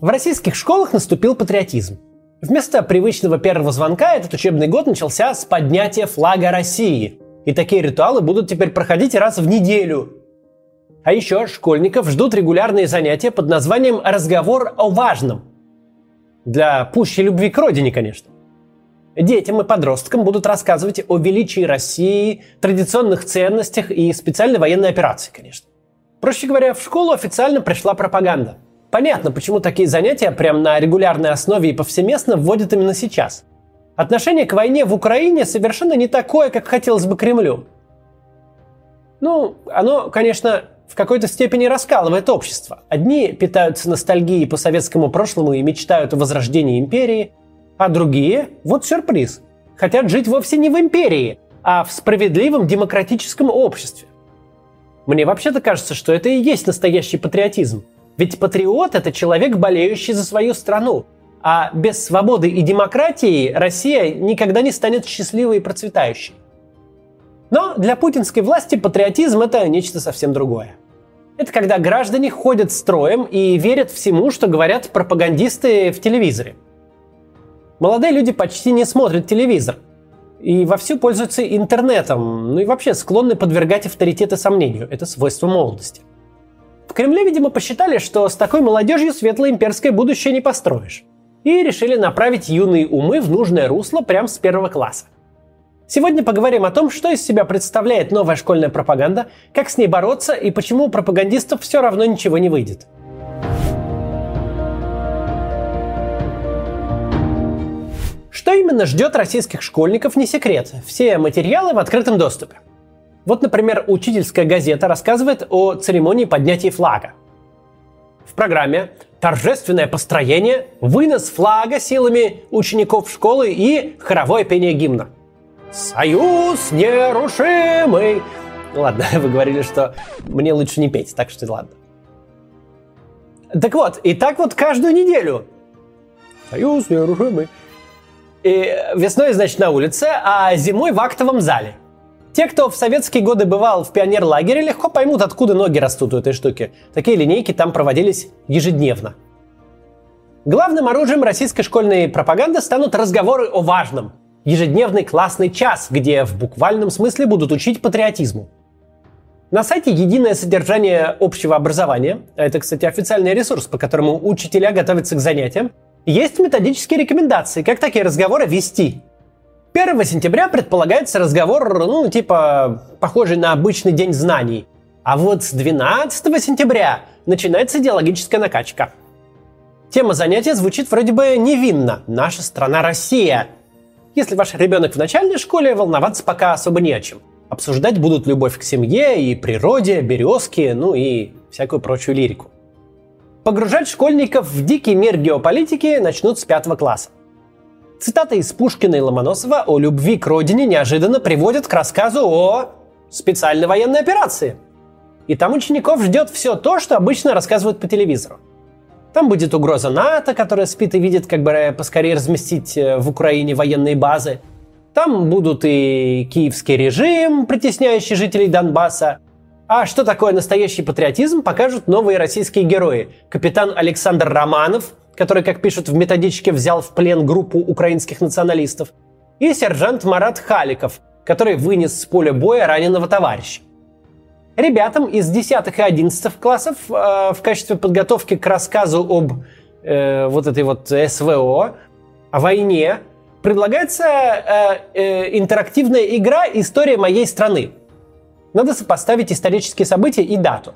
В российских школах наступил патриотизм. Вместо привычного первого звонка этот учебный год начался с поднятия флага России. И такие ритуалы будут теперь проходить раз в неделю. А еще школьников ждут регулярные занятия под названием «Разговор о важном». Для пущей любви к родине, конечно. Детям и подросткам будут рассказывать о величии России, традиционных ценностях и специальной военной операции, конечно. Проще говоря, в школу официально пришла пропаганда. Понятно, почему такие занятия прямо на регулярной основе и повсеместно вводят именно сейчас. Отношение к войне в Украине совершенно не такое, как хотелось бы Кремлю. Ну, оно, конечно, в какой-то степени раскалывает общество. Одни питаются ностальгией по советскому прошлому и мечтают о возрождении империи – а другие, вот сюрприз, хотят жить вовсе не в империи, а в справедливом демократическом обществе. Мне вообще-то кажется, что это и есть настоящий патриотизм. Ведь патриот – это человек, болеющий за свою страну. А без свободы и демократии Россия никогда не станет счастливой и процветающей. Но для путинской власти патриотизм – это нечто совсем другое. Это когда граждане ходят строем и верят всему, что говорят пропагандисты в телевизоре – Молодые люди почти не смотрят телевизор и вовсю пользуются интернетом, ну и вообще склонны подвергать авторитеты сомнению. Это свойство молодости. В Кремле, видимо, посчитали, что с такой молодежью светлое имперское будущее не построишь. И решили направить юные умы в нужное русло прямо с первого класса. Сегодня поговорим о том, что из себя представляет новая школьная пропаганда, как с ней бороться и почему у пропагандистов все равно ничего не выйдет. Что именно ждет российских школьников, не секрет. Все материалы в открытом доступе. Вот, например, учительская газета рассказывает о церемонии поднятия флага. В программе торжественное построение, вынос флага силами учеников школы и хоровое пение гимна. Союз нерушимый. Ладно, вы говорили, что мне лучше не петь, так что ладно. Так вот, и так вот каждую неделю. Союз нерушимый. И весной, значит, на улице, а зимой в актовом зале. Те, кто в советские годы бывал в пионерлагере, легко поймут, откуда ноги растут у этой штуки. Такие линейки там проводились ежедневно. Главным оружием российской школьной пропаганды станут разговоры о важном. Ежедневный классный час, где в буквальном смысле будут учить патриотизму. На сайте «Единое содержание общего образования», это, кстати, официальный ресурс, по которому учителя готовятся к занятиям, есть методические рекомендации, как такие разговоры вести. 1 сентября предполагается разговор, ну, типа, похожий на обычный день знаний. А вот с 12 сентября начинается идеологическая накачка. Тема занятия звучит вроде бы невинно. Наша страна Россия. Если ваш ребенок в начальной школе, волноваться пока особо не о чем. Обсуждать будут любовь к семье и природе, березки, ну и всякую прочую лирику. Погружать школьников в дикий мир геополитики начнут с пятого класса. Цитаты из Пушкина и Ломоносова о любви к родине неожиданно приводят к рассказу о специальной военной операции. И там учеников ждет все то, что обычно рассказывают по телевизору. Там будет угроза НАТО, которая спит и видит, как бы поскорее разместить э, в Украине военные базы. Там будут и киевский режим, притесняющий жителей Донбасса, а что такое настоящий патриотизм, покажут новые российские герои. Капитан Александр Романов, который, как пишут в методичке, взял в плен группу украинских националистов, и сержант Марат Халиков, который вынес с поля боя раненого товарища. Ребятам из 10 и 11 классов э, в качестве подготовки к рассказу об э, вот этой вот СВО, о войне, предлагается э, э, интерактивная игра «История моей страны», надо сопоставить исторические события и дату.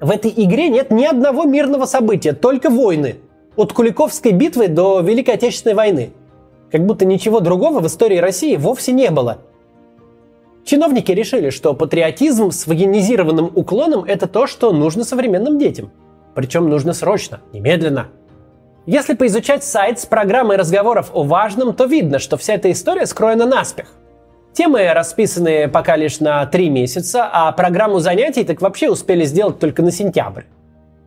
В этой игре нет ни одного мирного события, только войны. От Куликовской битвы до Великой Отечественной войны. Как будто ничего другого в истории России вовсе не было. Чиновники решили, что патриотизм с военизированным уклоном – это то, что нужно современным детям. Причем нужно срочно, немедленно. Если поизучать сайт с программой разговоров о важном, то видно, что вся эта история скроена наспех. Темы расписаны пока лишь на три месяца, а программу занятий так вообще успели сделать только на сентябрь.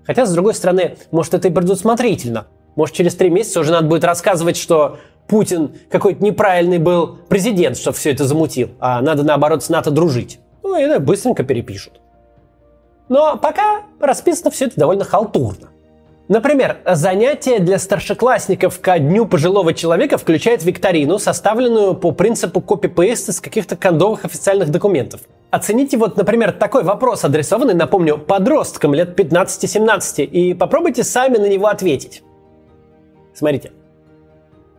Хотя, с другой стороны, может, это и предусмотрительно. Может, через три месяца уже надо будет рассказывать, что Путин какой-то неправильный был президент, что все это замутил, а надо, наоборот, с НАТО дружить. Ну, и быстренько перепишут. Но пока расписано все это довольно халтурно. Например, занятие для старшеклассников ко Дню пожилого человека включает викторину, составленную по принципу копи-пейста из каких-то кондовых официальных документов. Оцените вот, например, такой вопрос, адресованный, напомню, подросткам лет 15-17, и попробуйте сами на него ответить. Смотрите.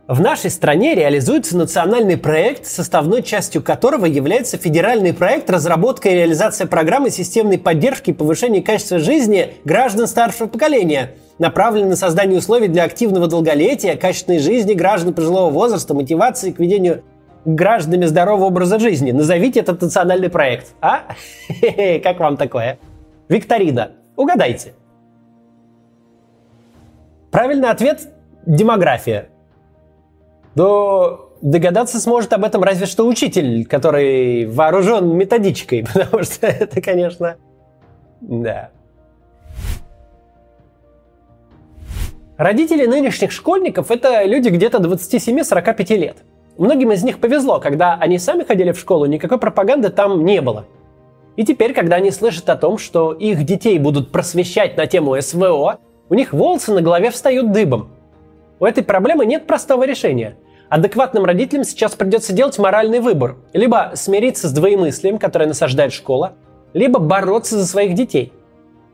В нашей стране реализуется национальный проект, составной частью которого является федеральный проект разработка и реализация программы системной поддержки и повышения качества жизни граждан старшего поколения, направленный на создание условий для активного долголетия, качественной жизни граждан пожилого возраста, мотивации к ведению гражданами здорового образа жизни. Назовите этот национальный проект. А? Как вам такое? Викторина. Угадайте. Правильный ответ – демография то догадаться сможет об этом разве что учитель, который вооружен методичкой, потому что это, конечно, да. Родители нынешних школьников – это люди где-то 27-45 лет. Многим из них повезло, когда они сами ходили в школу, никакой пропаганды там не было. И теперь, когда они слышат о том, что их детей будут просвещать на тему СВО, у них волосы на голове встают дыбом. У этой проблемы нет простого решения. Адекватным родителям сейчас придется делать моральный выбор. Либо смириться с двоемыслием, которое насаждает школа, либо бороться за своих детей.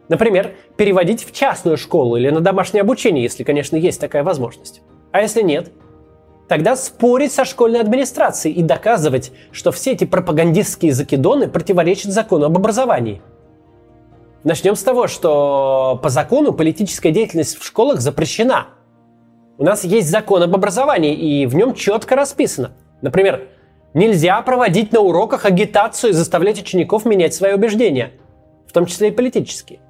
Например, переводить в частную школу или на домашнее обучение, если, конечно, есть такая возможность. А если нет, тогда спорить со школьной администрацией и доказывать, что все эти пропагандистские закидоны противоречат закону об образовании. Начнем с того, что по закону политическая деятельность в школах запрещена – у нас есть закон об образовании, и в нем четко расписано. Например, нельзя проводить на уроках агитацию и заставлять учеников менять свои убеждения, в том числе и политические.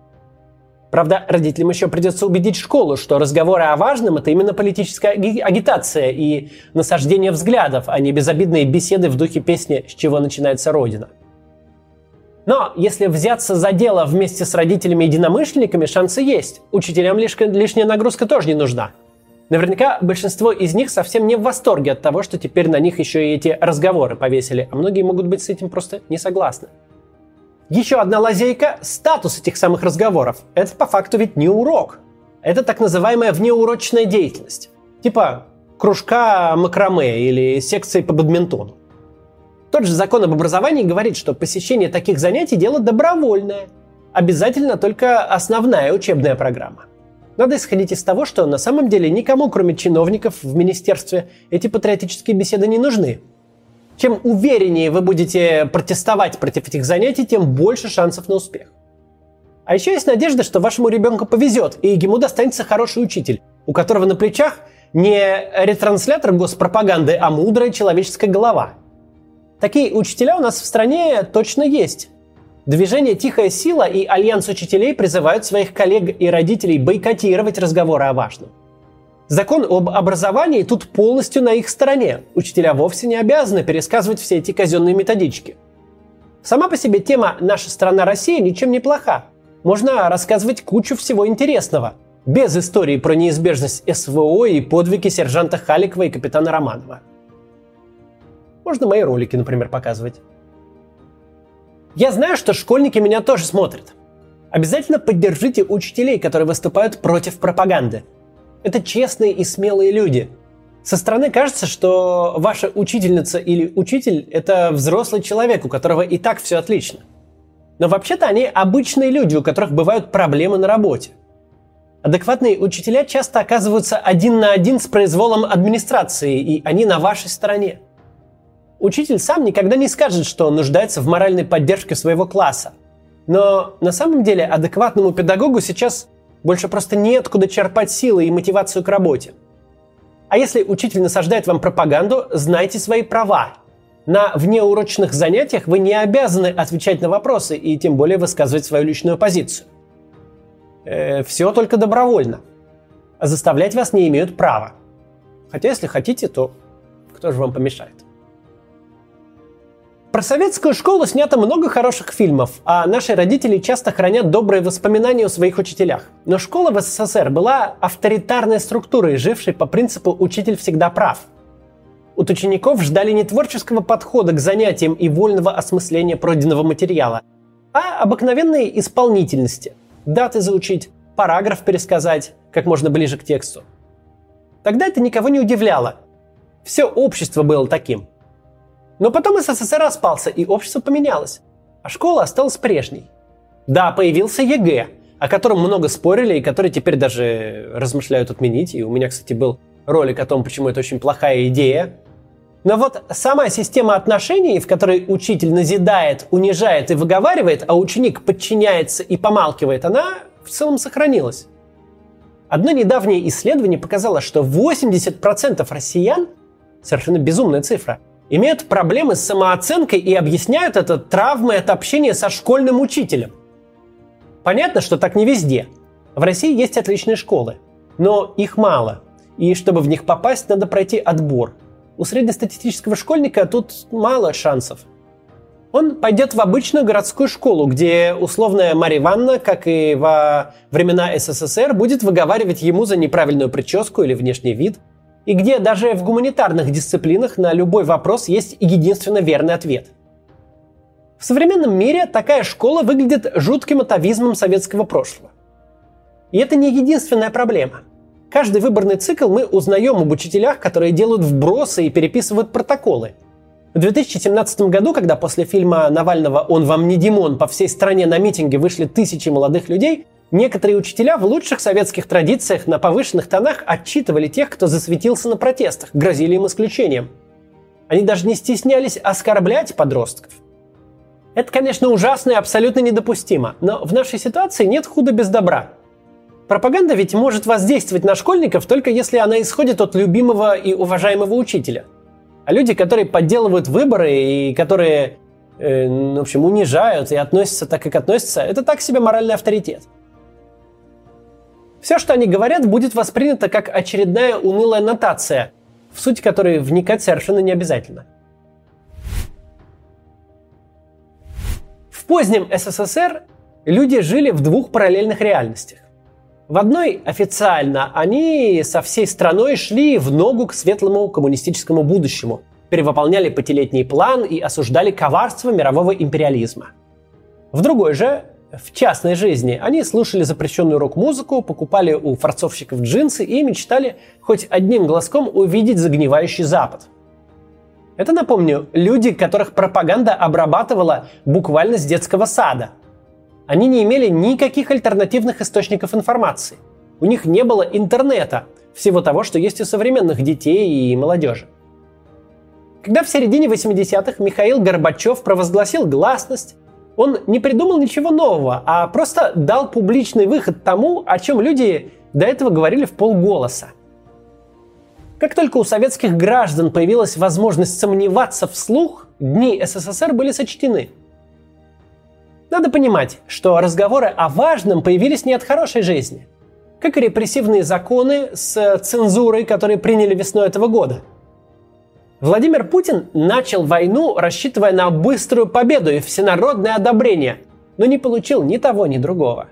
Правда, родителям еще придется убедить школу, что разговоры о важном – это именно политическая агитация и насаждение взглядов, а не безобидные беседы в духе песни «С чего начинается Родина». Но если взяться за дело вместе с родителями-единомышленниками, шансы есть. Учителям лишняя нагрузка тоже не нужна – Наверняка большинство из них совсем не в восторге от того, что теперь на них еще и эти разговоры повесили, а многие могут быть с этим просто не согласны. Еще одна лазейка – статус этих самых разговоров. Это по факту ведь не урок. Это так называемая внеурочная деятельность. Типа кружка макраме или секции по бадминтону. Тот же закон об образовании говорит, что посещение таких занятий – дело добровольное. Обязательно только основная учебная программа. Надо исходить из того, что на самом деле никому, кроме чиновников в министерстве, эти патриотические беседы не нужны. Чем увереннее вы будете протестовать против этих занятий, тем больше шансов на успех. А еще есть надежда, что вашему ребенку повезет, и ему достанется хороший учитель, у которого на плечах не ретранслятор госпропаганды, а мудрая человеческая голова. Такие учителя у нас в стране точно есть. Движение «Тихая сила» и Альянс учителей призывают своих коллег и родителей бойкотировать разговоры о важном. Закон об образовании тут полностью на их стороне. Учителя вовсе не обязаны пересказывать все эти казенные методички. Сама по себе тема «Наша страна Россия» ничем не плоха. Можно рассказывать кучу всего интересного, без истории про неизбежность СВО и подвиги сержанта Халикова и капитана Романова. Можно мои ролики, например, показывать. Я знаю, что школьники меня тоже смотрят. Обязательно поддержите учителей, которые выступают против пропаганды. Это честные и смелые люди. Со стороны кажется, что ваша учительница или учитель – это взрослый человек, у которого и так все отлично. Но вообще-то они обычные люди, у которых бывают проблемы на работе. Адекватные учителя часто оказываются один на один с произволом администрации, и они на вашей стороне. Учитель сам никогда не скажет, что он нуждается в моральной поддержке своего класса. Но на самом деле адекватному педагогу сейчас больше просто неоткуда черпать силы и мотивацию к работе. А если учитель насаждает вам пропаганду, знайте свои права. На внеурочных занятиях вы не обязаны отвечать на вопросы и тем более высказывать свою личную позицию. Э, все только добровольно. Заставлять вас не имеют права. Хотя если хотите, то кто же вам помешает? Про советскую школу снято много хороших фильмов, а наши родители часто хранят добрые воспоминания о своих учителях. Но школа в СССР была авторитарной структурой, жившей по принципу «учитель всегда прав». От учеников ждали не творческого подхода к занятиям и вольного осмысления пройденного материала, а обыкновенной исполнительности. Даты заучить, параграф пересказать как можно ближе к тексту. Тогда это никого не удивляло. Все общество было таким. Но потом СССР распался, и общество поменялось, а школа осталась прежней. Да, появился ЕГЭ, о котором много спорили и который теперь даже размышляют отменить. И у меня, кстати, был ролик о том, почему это очень плохая идея. Но вот сама система отношений, в которой учитель назидает, унижает и выговаривает, а ученик подчиняется и помалкивает, она в целом сохранилась. Одно недавнее исследование показало, что 80% россиян, совершенно безумная цифра, имеют проблемы с самооценкой и объясняют это травмой от общения со школьным учителем. Понятно, что так не везде. В России есть отличные школы, но их мало. И чтобы в них попасть, надо пройти отбор – у среднестатистического школьника тут мало шансов. Он пойдет в обычную городскую школу, где условная Марья Ивановна, как и во времена СССР, будет выговаривать ему за неправильную прическу или внешний вид, и где даже в гуманитарных дисциплинах на любой вопрос есть единственно верный ответ. В современном мире такая школа выглядит жутким атовизмом советского прошлого. И это не единственная проблема. Каждый выборный цикл мы узнаем об учителях, которые делают вбросы и переписывают протоколы. В 2017 году, когда после фильма Навального «Он вам не Димон» по всей стране на митинге вышли тысячи молодых людей, некоторые учителя в лучших советских традициях на повышенных тонах отчитывали тех, кто засветился на протестах, грозили им исключением. Они даже не стеснялись оскорблять подростков. Это, конечно, ужасно и абсолютно недопустимо, но в нашей ситуации нет худа без добра – Пропаганда ведь может воздействовать на школьников только если она исходит от любимого и уважаемого учителя. А люди, которые подделывают выборы и которые, э, в общем, унижают и относятся так, как относятся, это так себе моральный авторитет. Все, что они говорят, будет воспринято как очередная унылая нотация, в суть которой вникать совершенно не обязательно. В позднем СССР люди жили в двух параллельных реальностях. В одной официально они со всей страной шли в ногу к светлому коммунистическому будущему, перевыполняли пятилетний план и осуждали коварство мирового империализма. В другой же, в частной жизни, они слушали запрещенную рок-музыку, покупали у форцовщиков джинсы и мечтали хоть одним глазком увидеть загнивающий Запад. Это, напомню, люди, которых пропаганда обрабатывала буквально с детского сада – они не имели никаких альтернативных источников информации. У них не было интернета, всего того, что есть у современных детей и молодежи. Когда в середине 80-х Михаил Горбачев провозгласил гласность, он не придумал ничего нового, а просто дал публичный выход тому, о чем люди до этого говорили в полголоса. Как только у советских граждан появилась возможность сомневаться вслух, дни СССР были сочтены – надо понимать, что разговоры о важном появились не от хорошей жизни, как и репрессивные законы с цензурой, которые приняли весной этого года. Владимир Путин начал войну, рассчитывая на быструю победу и всенародное одобрение, но не получил ни того, ни другого.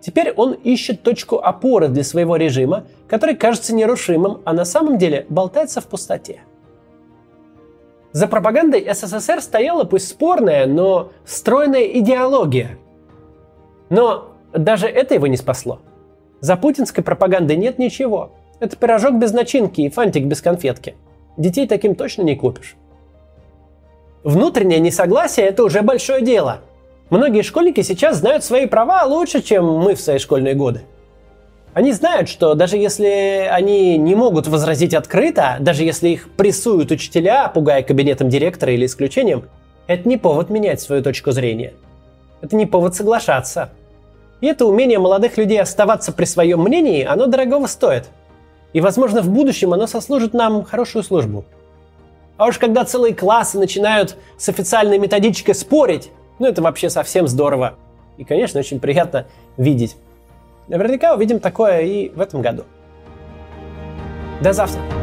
Теперь он ищет точку опоры для своего режима, который кажется нерушимым, а на самом деле болтается в пустоте. За пропагандой СССР стояла пусть спорная, но стройная идеология. Но даже это его не спасло. За путинской пропагандой нет ничего. Это пирожок без начинки и фантик без конфетки. Детей таким точно не купишь. Внутреннее несогласие – это уже большое дело. Многие школьники сейчас знают свои права лучше, чем мы в свои школьные годы. Они знают, что даже если они не могут возразить открыто, даже если их прессуют учителя, пугая кабинетом директора или исключением, это не повод менять свою точку зрения. Это не повод соглашаться. И это умение молодых людей оставаться при своем мнении, оно дорогого стоит. И, возможно, в будущем оно сослужит нам хорошую службу. А уж когда целые классы начинают с официальной методичкой спорить, ну это вообще совсем здорово. И, конечно, очень приятно видеть. Наверняка увидим такое и в этом году. До завтра!